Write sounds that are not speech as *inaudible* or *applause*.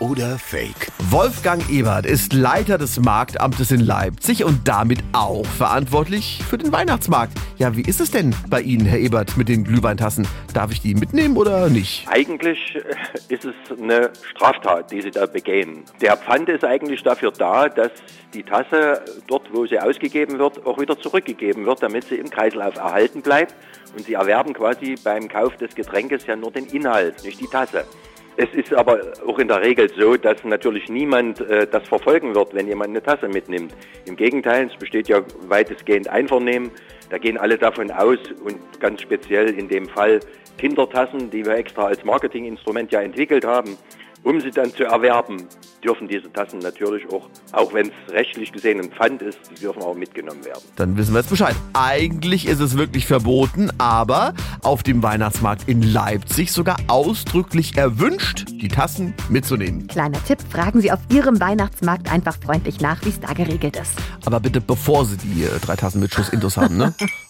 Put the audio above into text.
oder Fake? Wolfgang Ebert ist Leiter des Marktamtes in Leipzig und damit auch verantwortlich für den Weihnachtsmarkt. Ja, wie ist es denn bei Ihnen, Herr Ebert, mit den Glühweintassen? Darf ich die mitnehmen oder nicht? Eigentlich äh, ist es eine Straftat, die Sie da begehen. Der Pfand ist eigentlich dafür da, dass die Tasse dort, wo sie ausgegeben wird, auch wieder zurückgegeben wird, damit sie im Kreislauf erhalten bleibt. Und Sie erwerben quasi beim Kauf des Getränkes ja nur den Inhalt, nicht die Tasse. Es ist aber auch in der Regel so, dass natürlich niemand äh, das verfolgen wird, wenn jemand eine Tasse mitnimmt. Im Gegenteil, es besteht ja weitestgehend Einvernehmen. Da gehen alle davon aus und ganz speziell in dem Fall Kindertassen, die wir extra als Marketinginstrument ja entwickelt haben, um sie dann zu erwerben, dürfen diese Tassen natürlich auch, auch wenn es rechtlich gesehen ein Pfand ist, die dürfen auch mitgenommen werden. Dann wissen wir jetzt Bescheid. Eigentlich ist es wirklich verboten, aber auf dem Weihnachtsmarkt in Leipzig sogar ausdrücklich erwünscht, die Tassen mitzunehmen. Kleiner Tipp, fragen Sie auf Ihrem Weihnachtsmarkt einfach freundlich nach, wie es da geregelt ist. Aber bitte bevor Sie die äh, drei Tassen mit Schuss Intus haben, ne? *laughs*